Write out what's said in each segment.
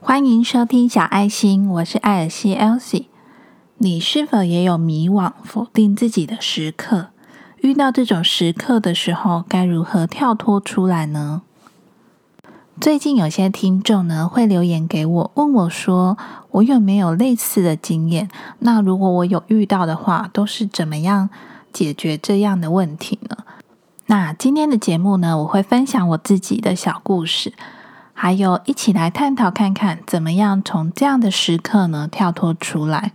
欢迎收听小爱心，我是艾尔西 Elsie。你是否也有迷惘、否定自己的时刻？遇到这种时刻的时候，该如何跳脱出来呢？最近有些听众呢会留言给我，问我说：“我有没有类似的经验？那如果我有遇到的话，都是怎么样解决这样的问题呢？”那今天的节目呢，我会分享我自己的小故事。还有，一起来探讨看看，怎么样从这样的时刻呢跳脱出来。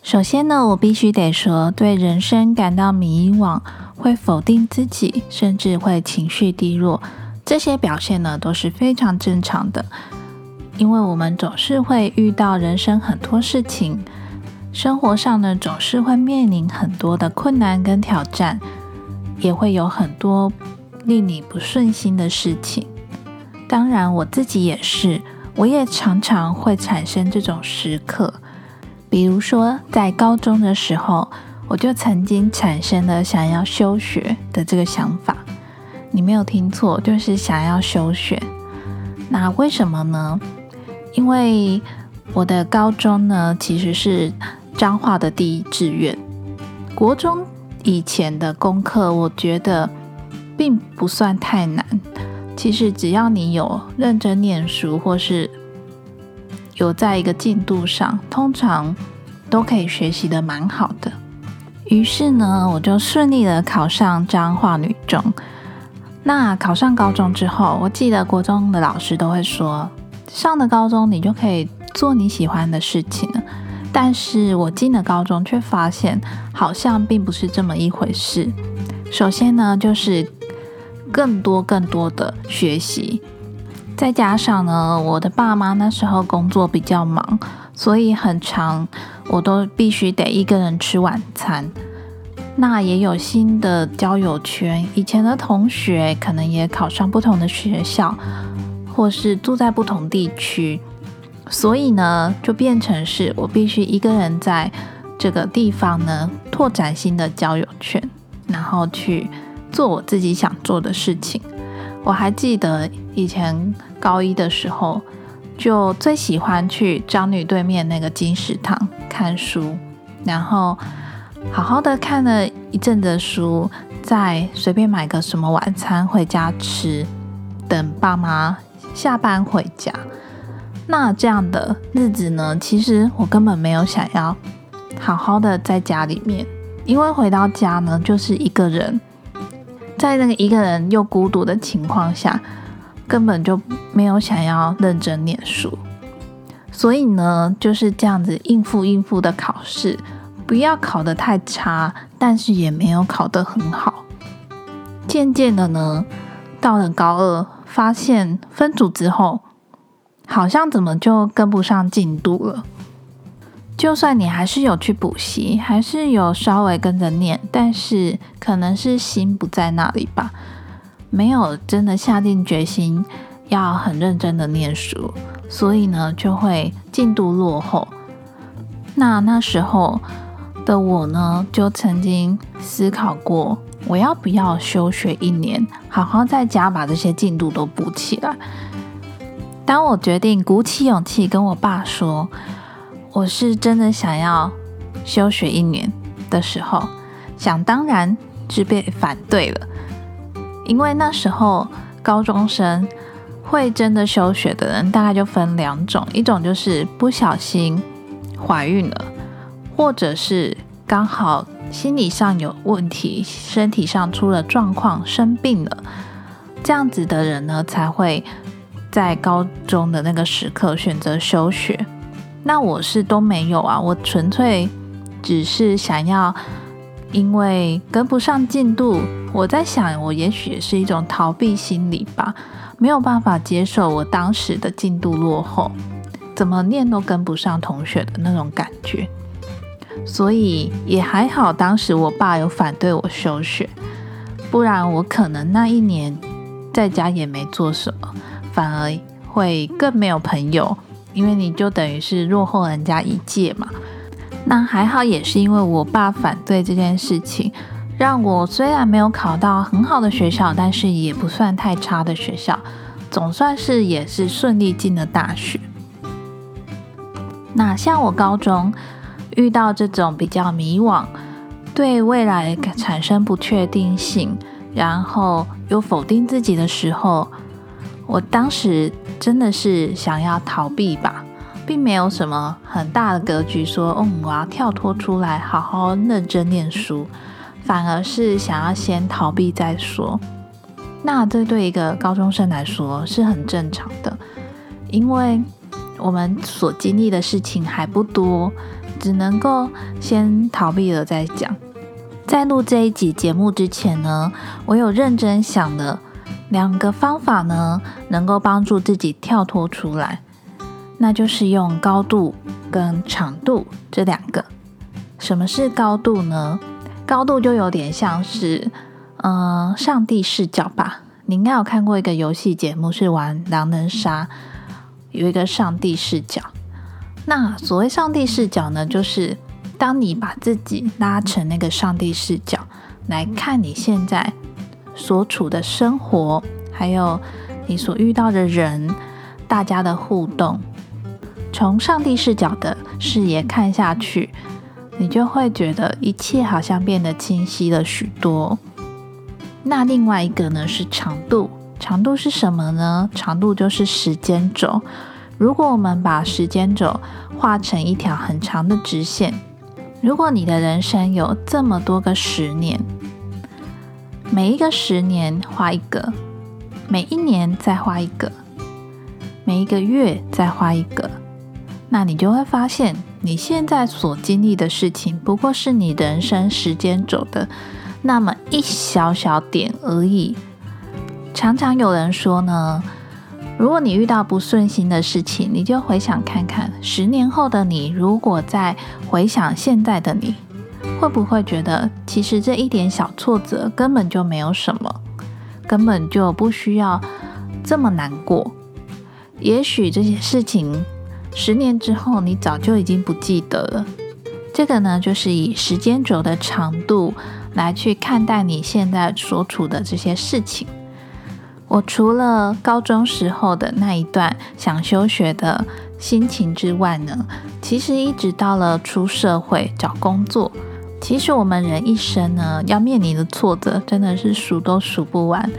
首先呢，我必须得说，对人生感到迷惘，会否定自己，甚至会情绪低落。这些表现呢都是非常正常的，因为我们总是会遇到人生很多事情，生活上呢总是会面临很多的困难跟挑战，也会有很多令你不顺心的事情。当然，我自己也是，我也常常会产生这种时刻。比如说，在高中的时候，我就曾经产生了想要休学的这个想法。你没有听错，就是想要休学。那为什么呢？因为我的高中呢，其实是彰化的第一志愿。国中以前的功课，我觉得并不算太难。其实只要你有认真念书，或是有在一个进度上，通常都可以学习的蛮好的。于是呢，我就顺利的考上彰化女中。那考上高中之后，我记得国中的老师都会说，上了高中你就可以做你喜欢的事情了。但是我进了高中，却发现好像并不是这么一回事。首先呢，就是更多更多的学习，再加上呢，我的爸妈那时候工作比较忙，所以很长我都必须得一个人吃晚餐。那也有新的交友圈，以前的同学可能也考上不同的学校，或是住在不同地区，所以呢，就变成是我必须一个人在这个地方呢拓展新的交友圈，然后去做我自己想做的事情。我还记得以前高一的时候，就最喜欢去张女对面那个金石堂看书，然后。好好的看了一阵的书，再随便买个什么晚餐回家吃，等爸妈下班回家。那这样的日子呢，其实我根本没有想要好好的在家里面，因为回到家呢，就是一个人，在那个一个人又孤独的情况下，根本就没有想要认真念书，所以呢，就是这样子应付应付的考试。不要考得太差，但是也没有考得很好。渐渐的呢，到了高二，发现分组之后，好像怎么就跟不上进度了。就算你还是有去补习，还是有稍微跟着念，但是可能是心不在那里吧，没有真的下定决心要很认真的念书，所以呢，就会进度落后。那那时候。的我呢，就曾经思考过，我要不要休学一年，好好在家把这些进度都补起来。当我决定鼓起勇气跟我爸说，我是真的想要休学一年的时候，想当然是被反对了。因为那时候高中生会真的休学的人，大概就分两种，一种就是不小心怀孕了。或者是刚好心理上有问题，身体上出了状况，生病了，这样子的人呢，才会在高中的那个时刻选择休学。那我是都没有啊，我纯粹只是想要，因为跟不上进度，我在想，我也许也是一种逃避心理吧，没有办法接受我当时的进度落后，怎么念都跟不上同学的那种感觉。所以也还好，当时我爸有反对我休学，不然我可能那一年在家也没做什么，反而会更没有朋友，因为你就等于是落后人家一届嘛。那还好，也是因为我爸反对这件事情，让我虽然没有考到很好的学校，但是也不算太差的学校，总算是也是顺利进了大学。那像我高中遇到这种比较迷惘，对未来产生不确定性，然后又否定自己的时候，我当时真的是想要逃避吧。并没有什么很大的格局，说，嗯，我要跳脱出来，好好认真念书，反而是想要先逃避再说。那这对一个高中生来说是很正常的，因为我们所经历的事情还不多，只能够先逃避了再讲。在录这一集节目之前呢，我有认真想了两个方法呢，能够帮助自己跳脱出来。那就是用高度跟长度这两个。什么是高度呢？高度就有点像是，嗯，上帝视角吧。你应该有看过一个游戏节目，是玩狼人杀，有一个上帝视角。那所谓上帝视角呢，就是当你把自己拉成那个上帝视角来看你现在所处的生活，还有你所遇到的人，大家的互动。从上帝视角的视野看下去，你就会觉得一切好像变得清晰了许多。那另外一个呢是长度，长度是什么呢？长度就是时间轴。如果我们把时间轴画成一条很长的直线，如果你的人生有这么多个十年，每一个十年画一个，每一年再画一个，每一个月再画一个。那你就会发现，你现在所经历的事情，不过是你人生时间轴的那么一小小点而已。常常有人说呢，如果你遇到不顺心的事情，你就回想看看，十年后的你，如果再回想现在的你，会不会觉得，其实这一点小挫折根本就没有什么，根本就不需要这么难过。也许这些事情。十年之后，你早就已经不记得了。这个呢，就是以时间轴的长度来去看待你现在所处的这些事情。我除了高中时候的那一段想休学的心情之外呢，其实一直到了出社会找工作，其实我们人一生呢要面临的挫折真的是数都数不完。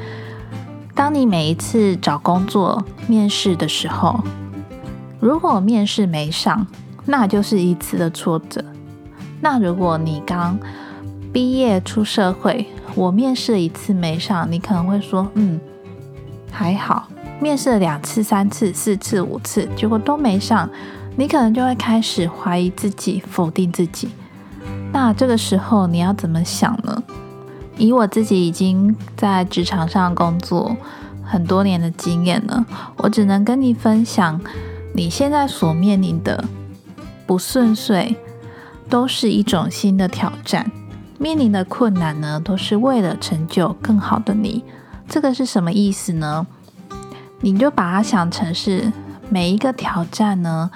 当你每一次找工作面试的时候，如果面试没上，那就是一次的挫折。那如果你刚毕业出社会，我面试一次没上，你可能会说：“嗯，还好。”面试了两次、三次、四次、五次，结果都没上，你可能就会开始怀疑自己、否定自己。那这个时候你要怎么想呢？以我自己已经在职场上工作很多年的经验呢，我只能跟你分享。你现在所面临的不顺遂，都是一种新的挑战。面临的困难呢，都是为了成就更好的你。这个是什么意思呢？你就把它想成是每一个挑战呢，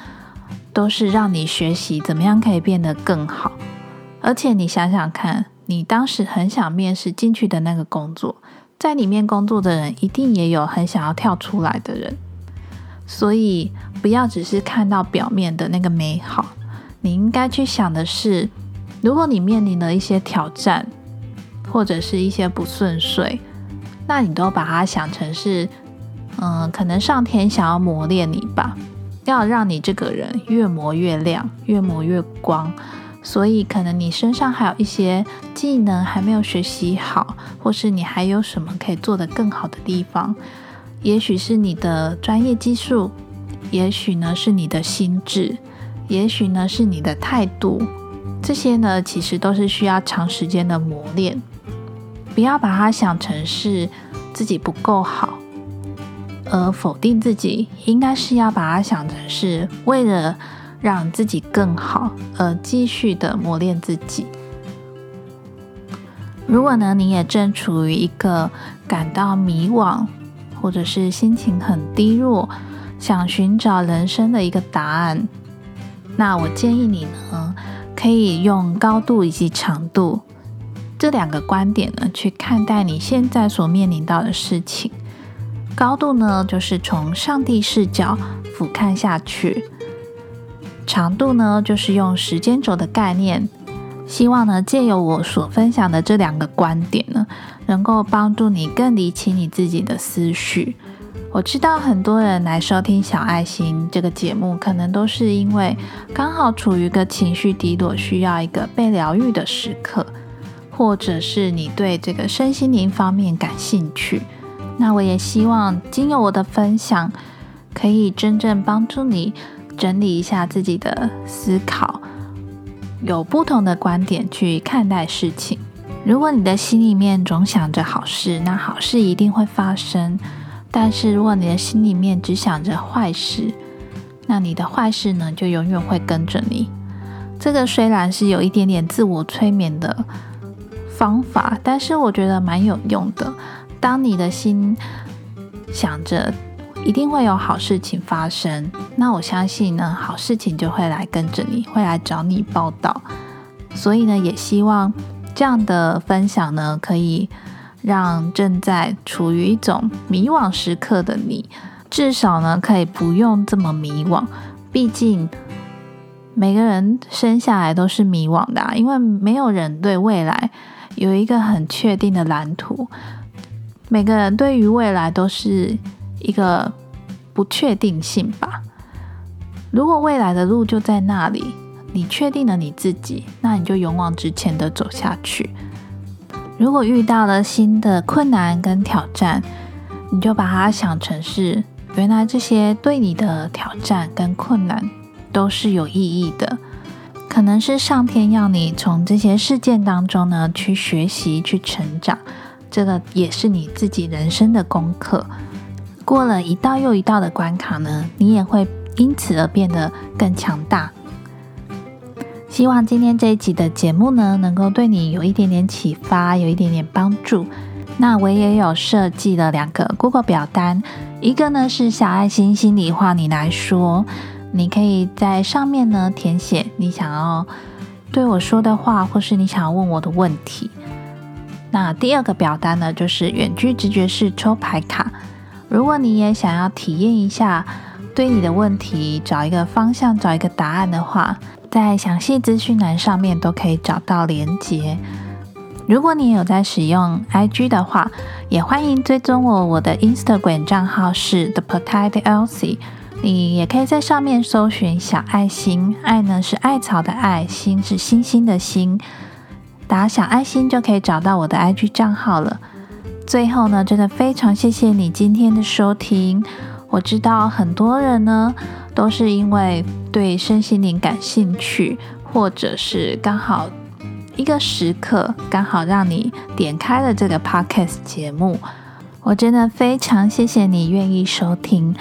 都是让你学习怎么样可以变得更好。而且你想想看，你当时很想面试进去的那个工作，在里面工作的人，一定也有很想要跳出来的人。所以，不要只是看到表面的那个美好，你应该去想的是，如果你面临了一些挑战，或者是一些不顺遂，那你都把它想成是，嗯，可能上天想要磨练你吧，要让你这个人越磨越亮，越磨越光。所以，可能你身上还有一些技能还没有学习好，或是你还有什么可以做得更好的地方。也许是你的专业技术，也许呢是你的心智，也许呢是你的态度，这些呢其实都是需要长时间的磨练。不要把它想成是自己不够好而否定自己，应该是要把它想成是为了让自己更好而继续的磨练自己。如果呢你也正处于一个感到迷惘，或者是心情很低落，想寻找人生的一个答案，那我建议你呢，可以用高度以及长度这两个观点呢，去看待你现在所面临到的事情。高度呢，就是从上帝视角俯瞰下去；长度呢，就是用时间轴的概念。希望呢，借由我所分享的这两个观点呢，能够帮助你更理清你自己的思绪。我知道很多人来收听小爱心这个节目，可能都是因为刚好处于一个情绪低落，需要一个被疗愈的时刻，或者是你对这个身心灵方面感兴趣。那我也希望经由我的分享，可以真正帮助你整理一下自己的思考，有不同的观点去看待事情。如果你的心里面总想着好事，那好事一定会发生。但是，如果你的心里面只想着坏事，那你的坏事呢，就永远会跟着你。这个虽然是有一点点自我催眠的方法，但是我觉得蛮有用的。当你的心想着一定会有好事情发生，那我相信呢，好事情就会来跟着你，会来找你报道。所以呢，也希望这样的分享呢，可以。让正在处于一种迷惘时刻的你，至少呢可以不用这么迷惘。毕竟每个人生下来都是迷惘的，啊因为没有人对未来有一个很确定的蓝图。每个人对于未来都是一个不确定性吧。如果未来的路就在那里，你确定了你自己，那你就勇往直前的走下去。如果遇到了新的困难跟挑战，你就把它想成是原来这些对你的挑战跟困难都是有意义的，可能是上天要你从这些事件当中呢去学习去成长，这个也是你自己人生的功课。过了一道又一道的关卡呢，你也会因此而变得更强大。希望今天这一集的节目呢，能够对你有一点点启发，有一点点帮助。那我也有设计了两个 Google 表单，一个呢是小爱心心里话你来说，你可以在上面呢填写你想要对我说的话，或是你想要问我的问题。那第二个表单呢，就是远距直觉式抽牌卡。如果你也想要体验一下，对你的问题找一个方向，找一个答案的话。在详细资讯栏上面都可以找到连接。如果你有在使用 IG 的话，也欢迎追踪我。我的 Instagram 账号是 The Potato Elsie，你也可以在上面搜寻小爱心，爱呢是艾草的爱，心是星星的心，打小爱心就可以找到我的 IG 账号了。最后呢，真的非常谢谢你今天的收听。我知道很多人呢。都是因为对身心灵感兴趣，或者是刚好一个时刻刚好让你点开了这个 podcast 节目，我真的非常谢谢你愿意收听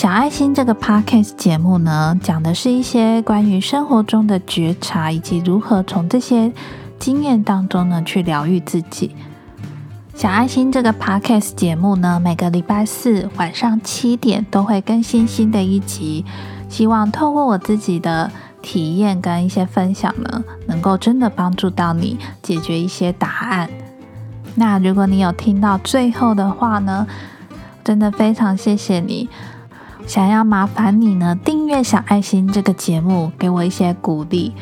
小爱心这个 podcast 节目呢，讲的是一些关于生活中的觉察，以及如何从这些经验当中呢去疗愈自己。小爱心这个 podcast 节目呢，每个礼拜四晚上七点都会更新新的一集。希望透过我自己的体验跟一些分享呢，能够真的帮助到你解决一些答案。那如果你有听到最后的话呢，真的非常谢谢你。想要麻烦你呢，订阅小爱心这个节目，给我一些鼓励。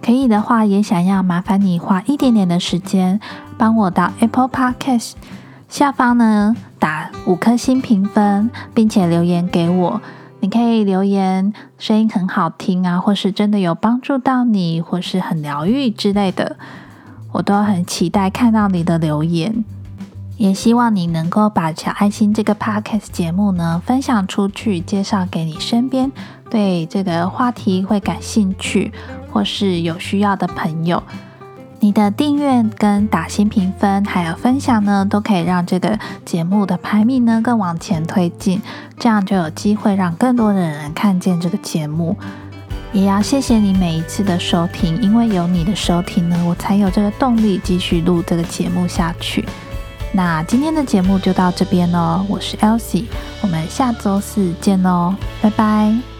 可以的话，也想要麻烦你花一点点的时间。帮我到 Apple Podcast 下方呢打五颗星评分，并且留言给我。你可以留言声音很好听啊，或是真的有帮助到你，或是很疗愈之类的，我都很期待看到你的留言。也希望你能够把小爱心这个 Podcast 节目呢分享出去，介绍给你身边对这个话题会感兴趣或是有需要的朋友。你的订阅跟打新评分，还有分享呢，都可以让这个节目的排名呢更往前推进，这样就有机会让更多的人看见这个节目。也要谢谢你每一次的收听，因为有你的收听呢，我才有这个动力继续录这个节目下去。那今天的节目就到这边喽，我是 Elsie，我们下周四见喽，拜拜。